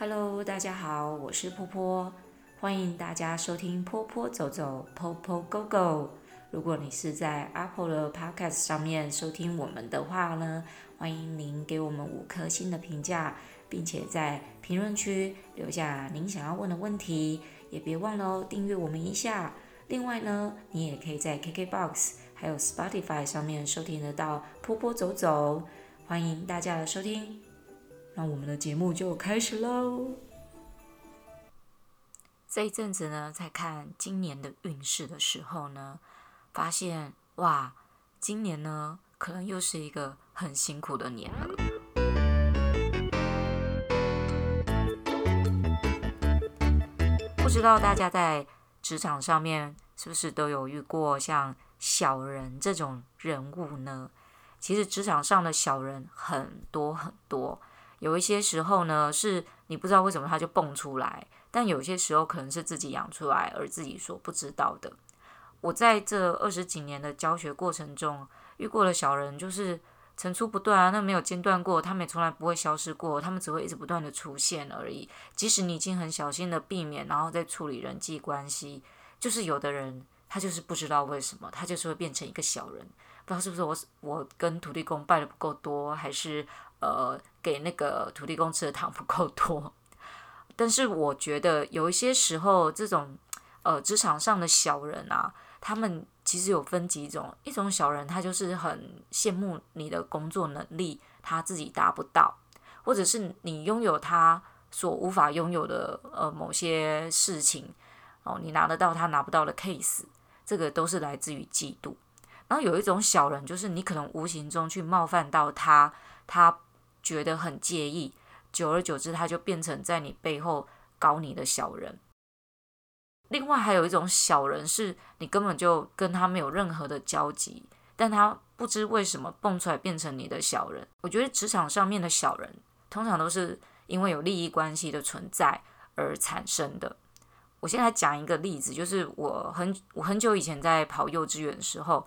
Hello，大家好，我是波波，欢迎大家收听波波走走，Popo Go Go。如果你是在 Apple 的 Podcast 上面收听我们的话呢，欢迎您给我们五颗星的评价，并且在评论区留下您想要问的问题，也别忘了哦，订阅我们一下。另外呢，你也可以在 KKBOX 还有 Spotify 上面收听得到波波走走，欢迎大家的收听。那我们的节目就开始喽。这一阵子呢，在看今年的运势的时候呢，发现哇，今年呢，可能又是一个很辛苦的年了。不知道大家在职场上面是不是都有遇过像小人这种人物呢？其实职场上的小人很多很多。有一些时候呢，是你不知道为什么他就蹦出来，但有些时候可能是自己养出来而自己所不知道的。我在这二十几年的教学过程中遇过的小人，就是层出不穷啊，那没有间断过，他们也从来不会消失过，他们只会一直不断的出现而已。即使你已经很小心的避免，然后再处理人际关系，就是有的人他就是不知道为什么，他就是会变成一个小人。不知道是不是我我跟土地公拜的不够多，还是呃给那个土地公吃的糖不够多？但是我觉得有一些时候，这种呃职场上的小人啊，他们其实有分几种。一种小人，他就是很羡慕你的工作能力，他自己达不到，或者是你拥有他所无法拥有的呃某些事情哦，你拿得到他拿不到的 case，这个都是来自于嫉妒。然后有一种小人，就是你可能无形中去冒犯到他，他觉得很介意，久而久之，他就变成在你背后搞你的小人。另外还有一种小人，是你根本就跟他没有任何的交集，但他不知为什么蹦出来变成你的小人。我觉得职场上面的小人，通常都是因为有利益关系的存在而产生的。我现在讲一个例子，就是我很我很久以前在跑幼稚园的时候。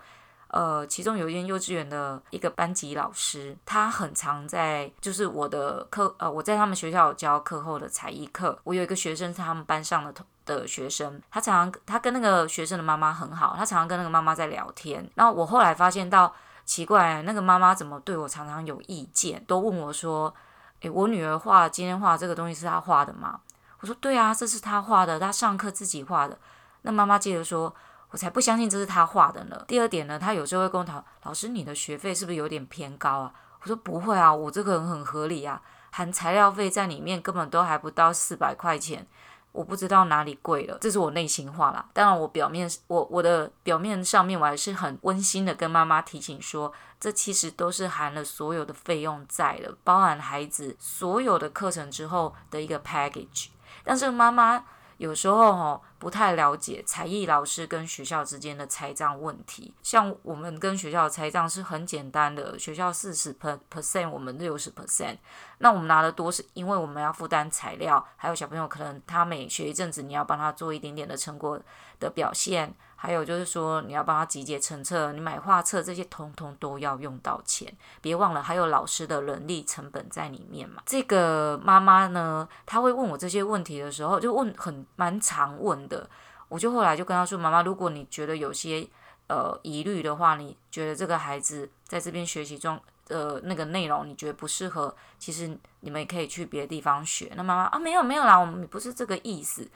呃，其中有一间幼稚园的一个班级老师，他很常在，就是我的课，呃，我在他们学校教课后的才艺课。我有一个学生是他们班上的同的学生，他常常他跟那个学生的妈妈很好，他常常跟那个妈妈在聊天。然后我后来发现到奇怪，那个妈妈怎么对我常常有意见，都问我说：“诶，我女儿画今天画这个东西是她画的吗？”我说：“对啊，这是她画的，她上课自己画的。”那妈妈接着说。我才不相信这是他画的呢。第二点呢，他有时候会跟我讨，老师，你的学费是不是有点偏高啊？我说不会啊，我这个人很合理啊，含材料费在里面根本都还不到四百块钱，我不知道哪里贵了，这是我内心话啦。当然，我表面我我的表面上面我还是很温馨的跟妈妈提醒说，这其实都是含了所有的费用在的，包含孩子所有的课程之后的一个 package。但是妈妈。有时候哦，不太了解才艺老师跟学校之间的财账问题。像我们跟学校的财账是很简单的，学校四十 percent，我们六十 percent。那我们拿的多是因为我们要负担材料，还有小朋友可能他每学一阵子，你要帮他做一点点的成果的表现。还有就是说，你要帮他集结成册，你买画册这些，通通都要用到钱。别忘了，还有老师的人力成本在里面嘛。这个妈妈呢，她会问我这些问题的时候，就问很蛮常问的。我就后来就跟他说：“妈妈，如果你觉得有些呃疑虑的话，你觉得这个孩子在这边学习中呃那个内容你觉得不适合，其实你们也可以去别的地方学。”那妈妈啊，没有没有啦，我们不是这个意思。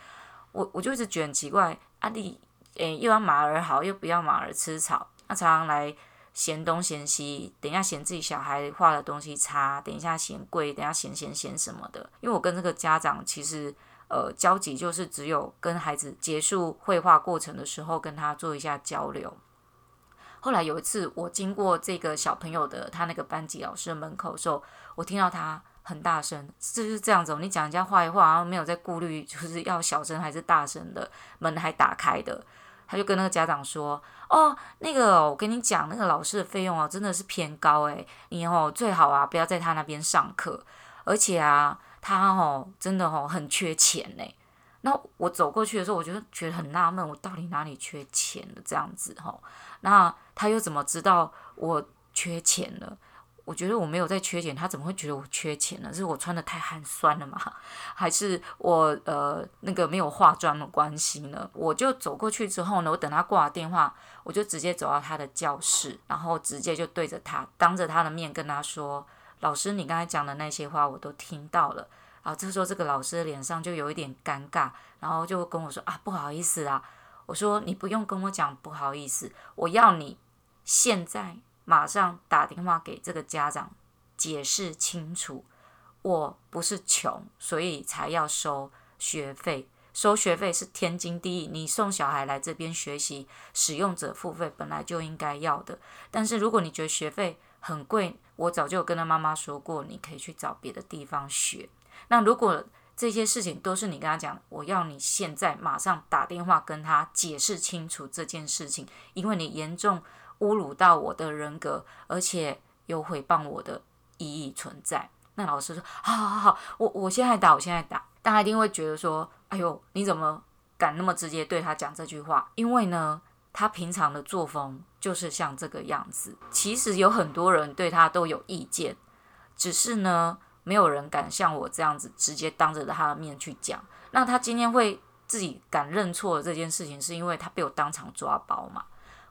我我就一直觉得很奇怪，阿丽。诶，又要马儿好，又不要马儿吃草。他常常来嫌东嫌西，等一下嫌自己小孩画的东西差，等一下嫌贵，等一下嫌嫌嫌什么的。因为我跟这个家长其实呃交集就是只有跟孩子结束绘画过程的时候跟他做一下交流。后来有一次我经过这个小朋友的他那个班级老师的门口的时候，我听到他很大声，就是这样子。你讲人家坏话，然后没有在顾虑就是要小声还是大声的，门还打开的。他就跟那个家长说：“哦，那个我跟你讲，那个老师的费用啊，真的是偏高诶。你哦最好啊不要在他那边上课，而且啊他哦真的哦很缺钱呢。”那我走过去的时候，我就觉得很纳闷，我到底哪里缺钱了这样子哈？那他又怎么知道我缺钱了？我觉得我没有在缺钱，他怎么会觉得我缺钱呢？是我穿得太寒酸了吗？还是我呃那个没有化妆的关系呢？我就走过去之后呢，我等他挂了电话，我就直接走到他的教室，然后直接就对着他，当着他的面跟他说：“老师，你刚才讲的那些话我都听到了。”然后这时候这个老师脸上就有一点尴尬，然后就跟我说：“啊，不好意思啊。”我说：“你不用跟我讲不好意思，我要你现在。”马上打电话给这个家长，解释清楚，我不是穷，所以才要收学费。收学费是天经地义，你送小孩来这边学习，使用者付费本来就应该要的。但是如果你觉得学费很贵，我早就跟他妈妈说过，你可以去找别的地方学。那如果这些事情都是你跟他讲，我要你现在马上打电话跟他解释清楚这件事情，因为你严重。侮辱到我的人格，而且有诽谤我的意义存在。那老师说：“好好好，我我现在打，我现在打。”大家一定会觉得说：“哎呦，你怎么敢那么直接对他讲这句话？”因为呢，他平常的作风就是像这个样子。其实有很多人对他都有意见，只是呢，没有人敢像我这样子直接当着他的面去讲。那他今天会自己敢认错这件事情，是因为他被我当场抓包嘛？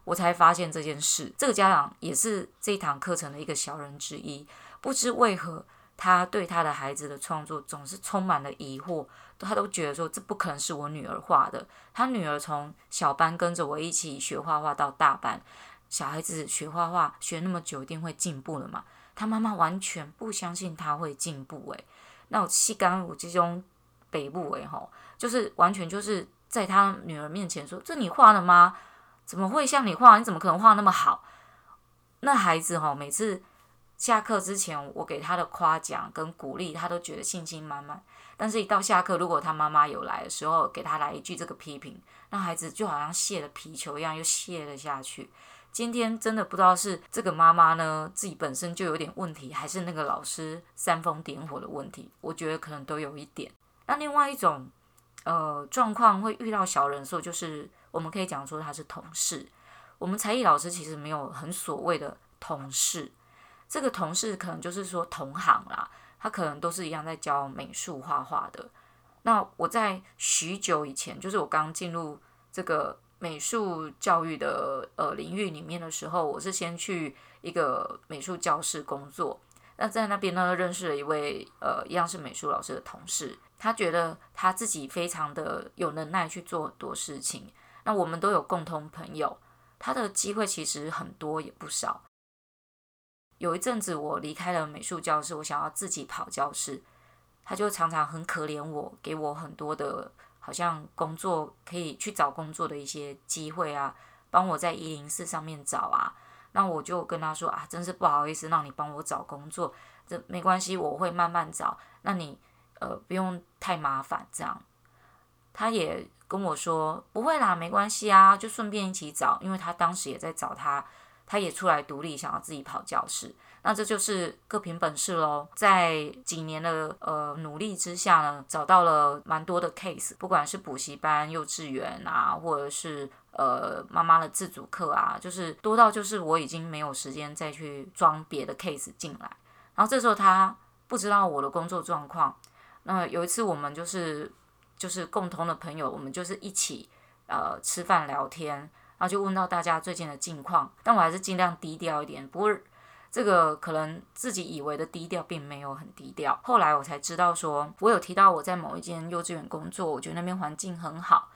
我才发现这件事，这个家长也是这一堂课程的一个小人之一。不知为何，他对他的孩子的创作总是充满了疑惑，他都觉得说，这不可能是我女儿画的。他女儿从小班跟着我一起学画画到大班，小孩子学画画学那么久，一定会进步了嘛？他妈妈完全不相信他会进步，诶，那我细刚我这种北部诶吼，就是完全就是在他女儿面前说，这你画的吗？怎么会像你画？你怎么可能画那么好？那孩子哈，每次下课之前，我给他的夸奖跟鼓励，他都觉得信心满满。但是，一到下课，如果他妈妈有来的时候，给他来一句这个批评，那孩子就好像泄了皮球一样，又泄了下去。今天真的不知道是这个妈妈呢，自己本身就有点问题，还是那个老师煽风点火的问题？我觉得可能都有一点。那另外一种呃状况会遇到小人的时候，就是。我们可以讲说他是同事。我们才艺老师其实没有很所谓的同事，这个同事可能就是说同行啦，他可能都是一样在教美术画画的。那我在许久以前，就是我刚进入这个美术教育的呃领域里面的时候，我是先去一个美术教室工作。那在那边呢，认识了一位呃一样是美术老师的同事，他觉得他自己非常的有能耐去做很多事情。那我们都有共同朋友，他的机会其实很多也不少。有一阵子我离开了美术教室，我想要自己跑教室，他就常常很可怜我，给我很多的，好像工作可以去找工作的一些机会啊，帮我在一零四上面找啊。那我就跟他说啊，真是不好意思让你帮我找工作，这没关系，我会慢慢找。那你呃不用太麻烦这样。他也跟我说不会啦，没关系啊，就顺便一起找，因为他当时也在找他，他也出来独立，想要自己跑教室。那这就是各凭本事喽。在几年的呃努力之下呢，找到了蛮多的 case，不管是补习班、幼稚园啊，或者是呃妈妈的自主课啊，就是多到就是我已经没有时间再去装别的 case 进来。然后这时候他不知道我的工作状况。那有一次我们就是。就是共同的朋友，我们就是一起呃吃饭聊天，然后就问到大家最近的近况，但我还是尽量低调一点。不过这个可能自己以为的低调，并没有很低调。后来我才知道说，我有提到我在某一间幼稚园工作，我觉得那边环境很好。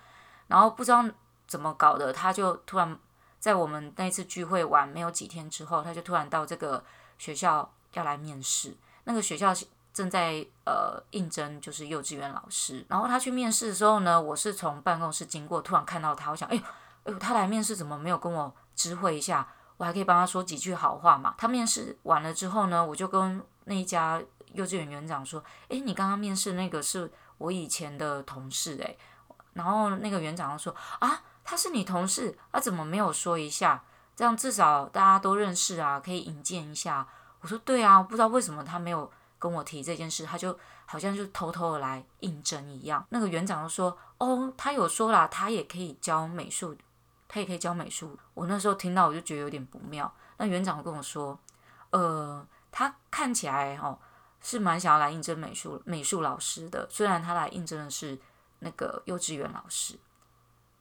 然后不知道怎么搞的，他就突然在我们那次聚会完没有几天之后，他就突然到这个学校要来面试。那个学校正在呃应征，就是幼稚园老师。然后他去面试的时候呢，我是从办公室经过，突然看到他，我想，哎，哎呦，他来面试怎么没有跟我知会一下？我还可以帮他说几句好话嘛。他面试完了之后呢，我就跟那一家幼稚园园长说，哎，你刚刚面试那个是我以前的同事哎。然后那个园长就说，啊，他是你同事，他怎么没有说一下？这样至少大家都认识啊，可以引荐一下。我说对啊，不知道为什么他没有。跟我提这件事，他就好像就偷偷的来应征一样。那个园长就说：“哦，他有说啦，他也可以教美术，他也可以教美术。”我那时候听到，我就觉得有点不妙。那园长跟我说：“呃，他看起来哦是蛮想要来应征美术美术老师的，虽然他来应征的是那个幼稚园老师。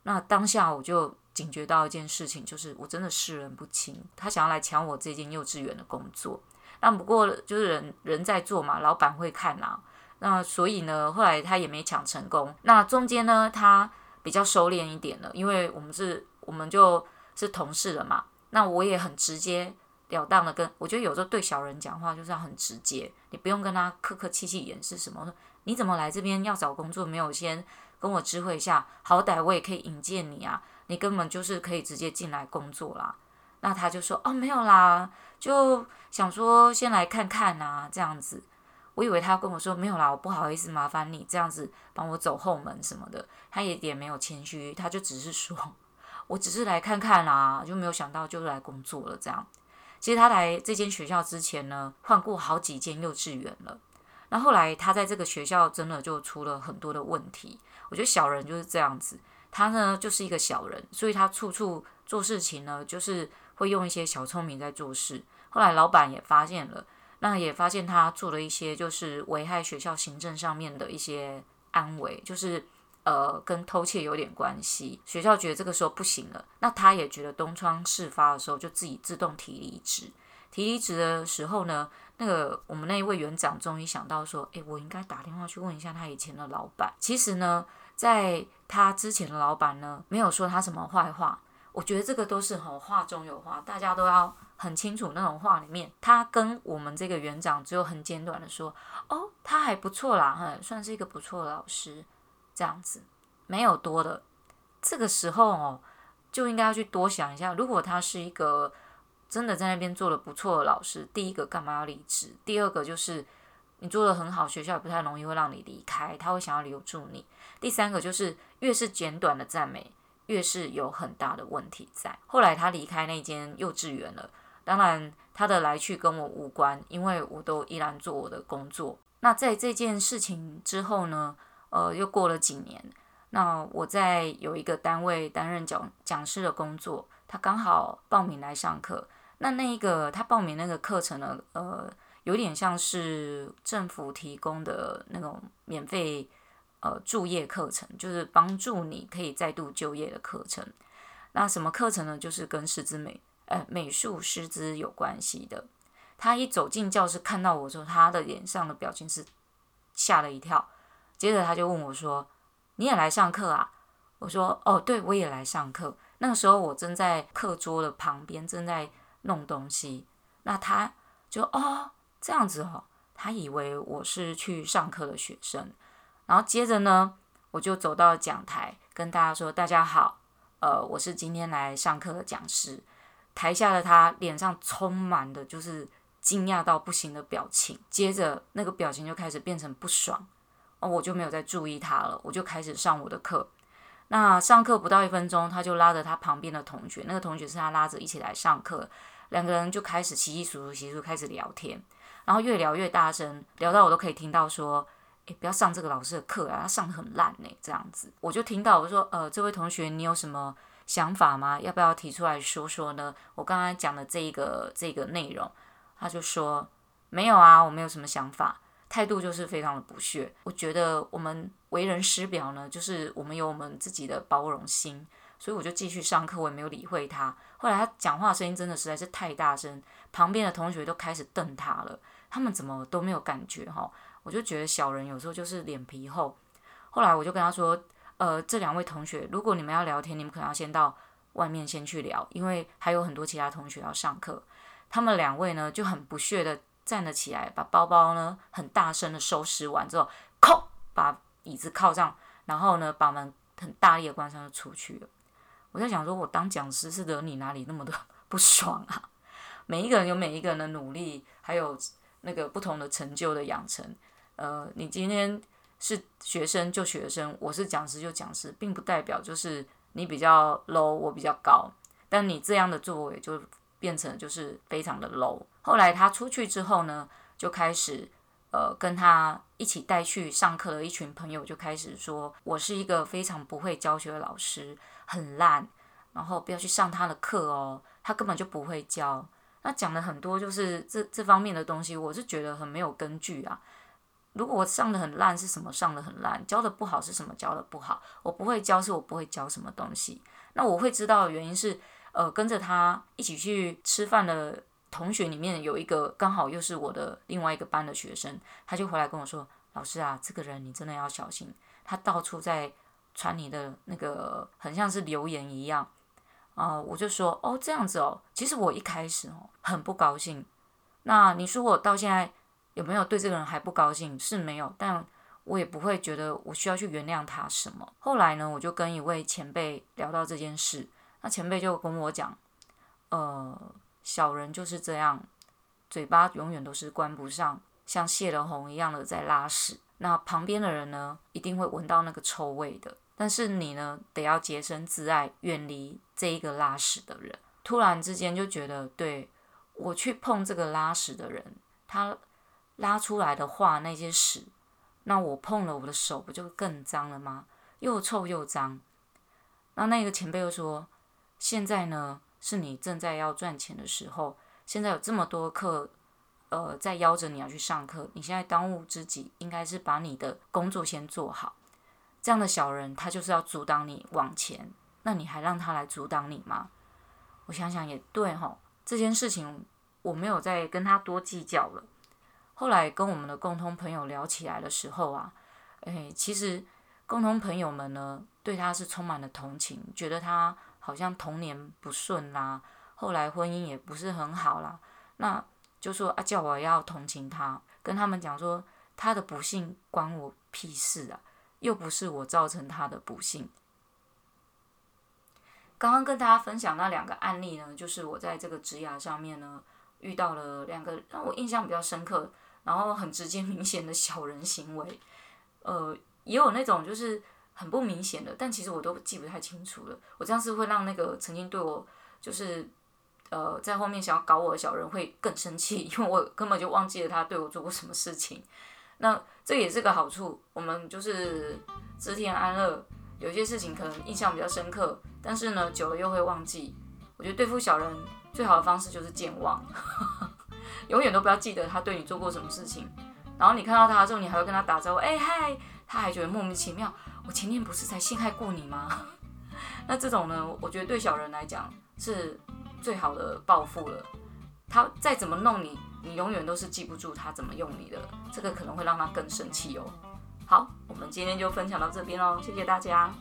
那当下我就警觉到一件事情，就是我真的识人不清，他想要来抢我这间幼稚园的工作。那不过就是人人在做嘛，老板会看啊。那所以呢，后来他也没抢成功。那中间呢，他比较收敛一点了，因为我们是我们就是同事了嘛。那我也很直截了当的跟，我觉得有时候对小人讲话就是要很直接，你不用跟他客客气气掩饰什么。你怎么来这边要找工作，没有先跟我知会一下，好歹我也可以引荐你啊。你根本就是可以直接进来工作啦。那他就说哦，没有啦，就想说先来看看啊，这样子。我以为他跟我说没有啦，我不好意思麻烦你这样子帮我走后门什么的。他也也没有谦虚，他就只是说。我只是来看看啦，就没有想到就来工作了这样。其实他来这间学校之前呢，换过好几间幼稚园了。那后来他在这个学校真的就出了很多的问题。我觉得小人就是这样子，他呢就是一个小人，所以他处处做事情呢，就是会用一些小聪明在做事。后来老板也发现了，那也发现他做了一些就是危害学校行政上面的一些安危，就是。呃，跟偷窃有点关系。学校觉得这个时候不行了，那他也觉得东窗事发的时候，就自己自动提离职。提离职的时候呢，那个我们那一位园长终于想到说，诶，我应该打电话去问一下他以前的老板。其实呢，在他之前的老板呢，没有说他什么坏话。我觉得这个都是很话中有话，大家都要很清楚那种话里面。他跟我们这个园长只有很简短的说，哦，他还不错啦，哼，算是一个不错的老师。这样子没有多的，这个时候哦，就应该要去多想一下。如果他是一个真的在那边做的不错的老师，第一个干嘛要离职？第二个就是你做的很好，学校也不太容易会让你离开，他会想要留住你。第三个就是越是简短的赞美，越是有很大的问题在。后来他离开那间幼稚园了，当然他的来去跟我无关，因为我都依然做我的工作。那在这件事情之后呢？呃，又过了几年，那我在有一个单位担任讲讲师的工作，他刚好报名来上课。那那一个他报名那个课程呢，呃，有点像是政府提供的那种免费呃就业课程，就是帮助你可以再度就业的课程。那什么课程呢？就是跟师资美呃美术师资有关系的。他一走进教室看到我之后，他的脸上的表情是吓了一跳。接着他就问我说：“你也来上课啊？”我说：“哦，对，我也来上课。”那个时候我正在课桌的旁边，正在弄东西。那他就哦这样子哦，他以为我是去上课的学生。然后接着呢，我就走到讲台，跟大家说：“大家好，呃，我是今天来上课的讲师。”台下的他脸上充满的就是惊讶到不行的表情，接着那个表情就开始变成不爽。哦，我就没有再注意他了，我就开始上我的课。那上课不到一分钟，他就拉着他旁边的同学，那个同学是他拉着一起来上课，两个人就开始稀稀疏疏、稀疏开始聊天，然后越聊越大声，聊到我都可以听到说：“诶，不要上这个老师的课啊，他上得很烂呢。”这样子，我就听到我说：“呃，这位同学，你有什么想法吗？要不要提出来说说呢？我刚刚讲的这一个这个内容。”他就说：“没有啊，我没有什么想法。”态度就是非常的不屑。我觉得我们为人师表呢，就是我们有我们自己的包容心，所以我就继续上课，我也没有理会他。后来他讲话声音真的实在是太大声，旁边的同学都开始瞪他了。他们怎么都没有感觉哈？我就觉得小人有时候就是脸皮厚。后来我就跟他说：“呃，这两位同学，如果你们要聊天，你们可能要先到外面先去聊，因为还有很多其他同学要上课。”他们两位呢就很不屑的。站了起来，把包包呢很大声的收拾完之后，扣把椅子靠上，然后呢把门很大力的关上就出去了。我在想说，我当讲师是惹你哪里那么的不爽啊？每一个人有每一个人的努力，还有那个不同的成就的养成。呃，你今天是学生就学生，我是讲师就讲师，并不代表就是你比较 low，我比较高。但你这样的作为就。变成就是非常的 low。后来他出去之后呢，就开始呃跟他一起带去上课的一群朋友就开始说，我是一个非常不会教学的老师，很烂，然后不要去上他的课哦，他根本就不会教。那讲了很多就是这这方面的东西，我是觉得很没有根据啊。如果我上的很烂，是什么上的很烂？教的不好是什么教的不好？我不会教，是我不会教什么东西。那我会知道的原因是，呃，跟着他一起去吃饭的同学里面有一个刚好又是我的另外一个班的学生，他就回来跟我说：“老师啊，这个人你真的要小心，他到处在传你的那个，很像是留言一样。”啊，我就说：“哦，这样子哦。”其实我一开始哦很不高兴。那你说我到现在。有没有对这个人还不高兴？是没有，但我也不会觉得我需要去原谅他什么。后来呢，我就跟一位前辈聊到这件事，那前辈就跟我讲，呃，小人就是这样，嘴巴永远都是关不上，像泄了洪一样的在拉屎。那旁边的人呢，一定会闻到那个臭味的。但是你呢，得要洁身自爱，远离这一个拉屎的人。突然之间就觉得，对，我去碰这个拉屎的人，他。拉出来的话，那些屎，那我碰了我的手，不就更脏了吗？又臭又脏。那那个前辈又说，现在呢是你正在要赚钱的时候，现在有这么多课，呃，在邀着你要去上课，你现在当务之急应该是把你的工作先做好。这样的小人，他就是要阻挡你往前，那你还让他来阻挡你吗？我想想也对吼，这件事情我没有再跟他多计较了。后来跟我们的共同朋友聊起来的时候啊，诶，其实共同朋友们呢对他是充满了同情，觉得他好像童年不顺啦，后来婚姻也不是很好啦，那就说啊叫我要同情他，跟他们讲说他的不幸关我屁事啊，又不是我造成他的不幸。刚刚跟大家分享那两个案例呢，就是我在这个职涯上面呢遇到了两个让我印象比较深刻。然后很直接明显的小人行为，呃，也有那种就是很不明显的，但其实我都记不太清楚了。我这样是会让那个曾经对我就是呃在后面想要搞我的小人会更生气，因为我根本就忘记了他对我做过什么事情。那这也是个好处，我们就是知天安乐，有些事情可能印象比较深刻，但是呢久了又会忘记。我觉得对付小人最好的方式就是健忘。永远都不要记得他对你做过什么事情，然后你看到他之后，你还会跟他打招呼，哎嗨，他还觉得莫名其妙。我前面不是才陷害过你吗？那这种呢，我觉得对小人来讲是最好的报复了。他再怎么弄你，你永远都是记不住他怎么用你的，这个可能会让他更生气哦。好，我们今天就分享到这边喽，谢谢大家。